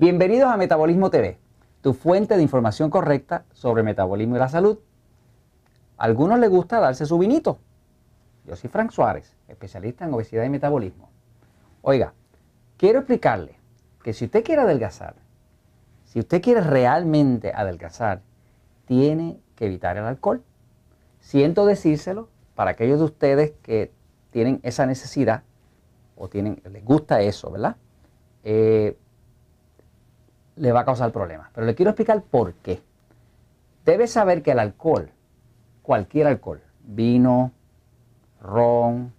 Bienvenidos a Metabolismo TV, tu fuente de información correcta sobre metabolismo y la salud. A algunos les gusta darse su vinito. Yo soy Frank Suárez, especialista en obesidad y metabolismo. Oiga, quiero explicarle que si usted quiere adelgazar, si usted quiere realmente adelgazar, tiene que evitar el alcohol. Siento decírselo para aquellos de ustedes que tienen esa necesidad o tienen, les gusta eso, ¿verdad? Eh, le va a causar problemas. Pero le quiero explicar por qué. Debe saber que el alcohol, cualquier alcohol, vino, ron,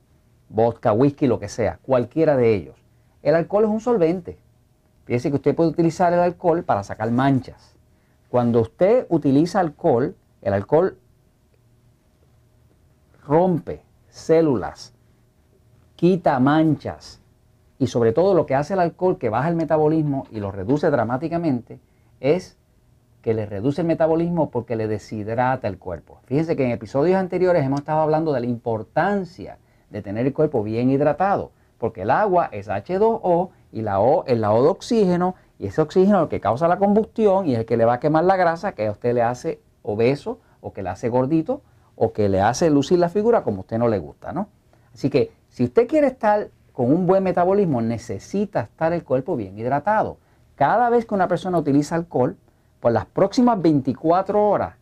vodka, whisky, lo que sea, cualquiera de ellos, el alcohol es un solvente. Fíjese que usted puede utilizar el alcohol para sacar manchas. Cuando usted utiliza alcohol, el alcohol rompe células, quita manchas, y sobre todo lo que hace el alcohol que baja el metabolismo y lo reduce dramáticamente es que le reduce el metabolismo porque le deshidrata el cuerpo. Fíjense que en episodios anteriores hemos estado hablando de la importancia de tener el cuerpo bien hidratado, porque el agua es H2O y la O es la O de oxígeno y ese oxígeno es lo que causa la combustión y es el que le va a quemar la grasa que a usted le hace obeso o que le hace gordito o que le hace lucir la figura como a usted no le gusta, ¿no? Así que si usted quiere estar con un buen metabolismo necesita estar el cuerpo bien hidratado. Cada vez que una persona utiliza alcohol, por las próximas 24 horas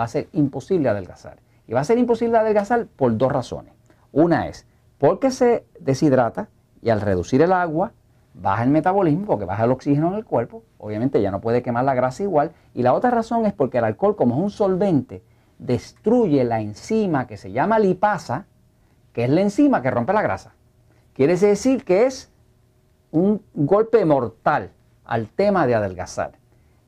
va a ser imposible adelgazar. Y va a ser imposible adelgazar por dos razones. Una es porque se deshidrata y al reducir el agua baja el metabolismo porque baja el oxígeno en el cuerpo. Obviamente ya no puede quemar la grasa igual. Y la otra razón es porque el alcohol como es un solvente destruye la enzima que se llama lipasa, que es la enzima que rompe la grasa. Quiere decir que es un golpe mortal al tema de adelgazar.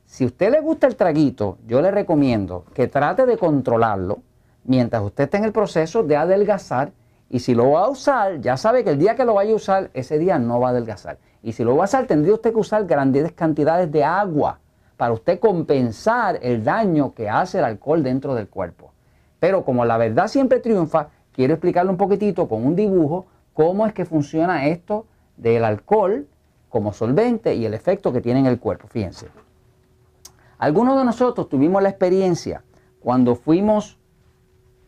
Si a usted le gusta el traguito, yo le recomiendo que trate de controlarlo mientras usted esté en el proceso de adelgazar. Y si lo va a usar, ya sabe que el día que lo vaya a usar, ese día no va a adelgazar. Y si lo va a usar, tendría usted que usar grandes cantidades de agua para usted compensar el daño que hace el alcohol dentro del cuerpo. Pero como la verdad siempre triunfa, quiero explicarle un poquitito con un dibujo cómo es que funciona esto del alcohol como solvente y el efecto que tiene en el cuerpo. Fíjense. Algunos de nosotros tuvimos la experiencia cuando fuimos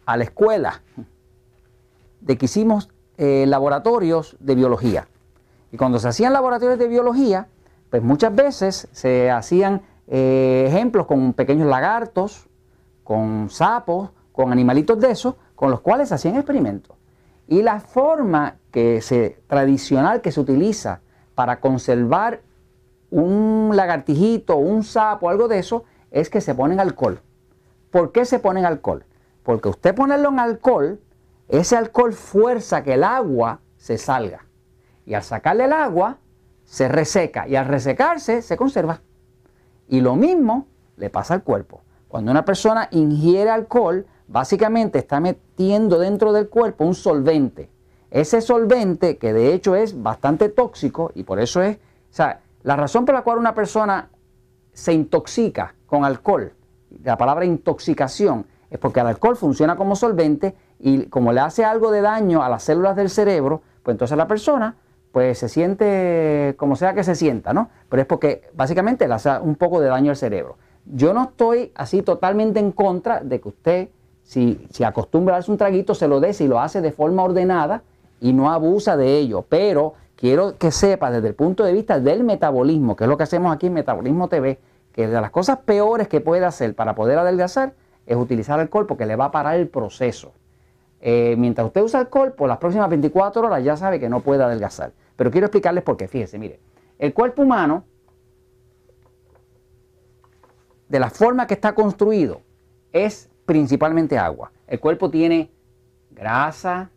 a la escuela de que hicimos eh, laboratorios de biología. Y cuando se hacían laboratorios de biología, pues muchas veces se hacían eh, ejemplos con pequeños lagartos, con sapos, con animalitos de esos, con los cuales se hacían experimentos. Y la forma que se, tradicional que se utiliza para conservar un lagartijito, un sapo, algo de eso, es que se ponen alcohol. ¿Por qué se ponen alcohol? Porque usted ponerlo en alcohol, ese alcohol fuerza que el agua se salga. Y al sacarle el agua, se reseca. Y al resecarse, se conserva. Y lo mismo le pasa al cuerpo. Cuando una persona ingiere alcohol, básicamente está metiendo dentro del cuerpo un solvente. Ese solvente, que de hecho es bastante tóxico, y por eso es, o sea, la razón por la cual una persona se intoxica con alcohol, la palabra intoxicación, es porque el alcohol funciona como solvente y como le hace algo de daño a las células del cerebro, pues entonces la persona pues se siente como sea que se sienta, ¿no? Pero es porque básicamente le hace un poco de daño al cerebro. Yo no estoy así totalmente en contra de que usted si, acostumbra a darse un traguito, se lo dé si lo hace de forma ordenada y no abusa de ello. Pero quiero que sepa desde el punto de vista del metabolismo, que es lo que hacemos aquí en Metabolismo TV, que de las cosas peores que puede hacer para poder adelgazar es utilizar alcohol porque le va a parar el proceso. Eh, mientras usted usa alcohol, por las próximas 24 horas ya sabe que no puede adelgazar. Pero quiero explicarles por qué. Fíjese, mire, el cuerpo humano, de la forma que está construido, es principalmente agua. El cuerpo tiene grasa,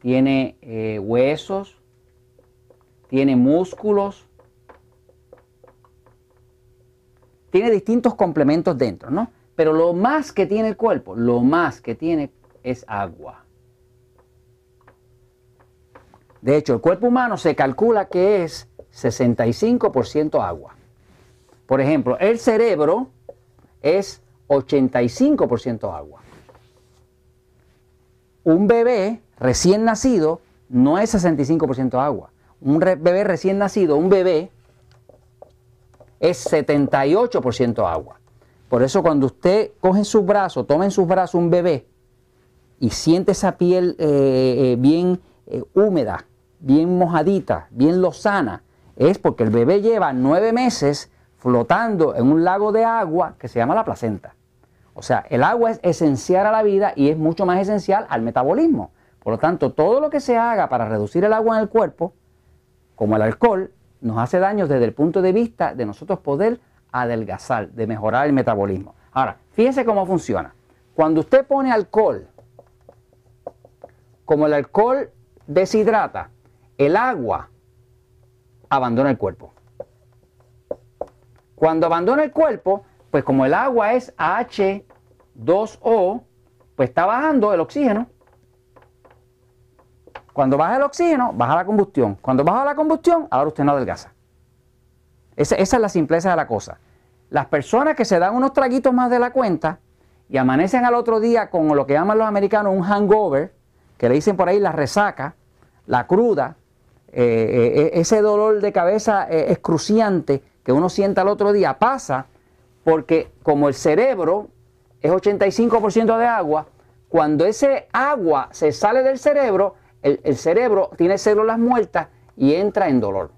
tiene eh, huesos, tiene músculos, tiene distintos complementos dentro, ¿no? Pero lo más que tiene el cuerpo, lo más que tiene es agua. De hecho, el cuerpo humano se calcula que es 65% agua. Por ejemplo, el cerebro es 85% agua. Un bebé recién nacido no es 65% agua. Un bebé recién nacido, un bebé, es 78% agua. Por eso cuando usted coge en sus brazos, toma en sus brazos un bebé y siente esa piel eh, eh, bien eh, húmeda, bien mojadita, bien lozana, es porque el bebé lleva nueve meses flotando en un lago de agua que se llama la placenta. O sea, el agua es esencial a la vida y es mucho más esencial al metabolismo. Por lo tanto, todo lo que se haga para reducir el agua en el cuerpo, como el alcohol, nos hace daño desde el punto de vista de nosotros poder adelgazar, de mejorar el metabolismo. Ahora, fíjense cómo funciona. Cuando usted pone alcohol, como el alcohol deshidrata, el agua abandona el cuerpo. Cuando abandona el cuerpo, pues como el agua es H2O, pues está bajando el oxígeno. Cuando baja el oxígeno, baja la combustión. Cuando baja la combustión, ahora usted no adelgaza. Esa, esa, es la simpleza de la cosa. Las personas que se dan unos traguitos más de la cuenta y amanecen al otro día con lo que llaman los americanos un hangover, que le dicen por ahí la resaca, la cruda, eh, eh, ese dolor de cabeza eh, excruciante que uno sienta al otro día, pasa porque como el cerebro es 85% de agua, cuando ese agua se sale del cerebro, el cerebro tiene células muertas y entra en dolor.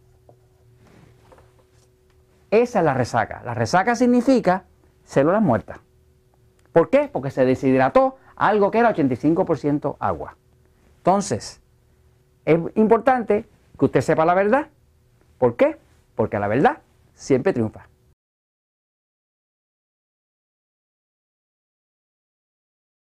Esa es la resaca. La resaca significa células muertas. ¿Por qué? Porque se deshidrató algo que era 85% agua. Entonces, es importante que usted sepa la verdad. ¿Por qué? Porque la verdad siempre triunfa.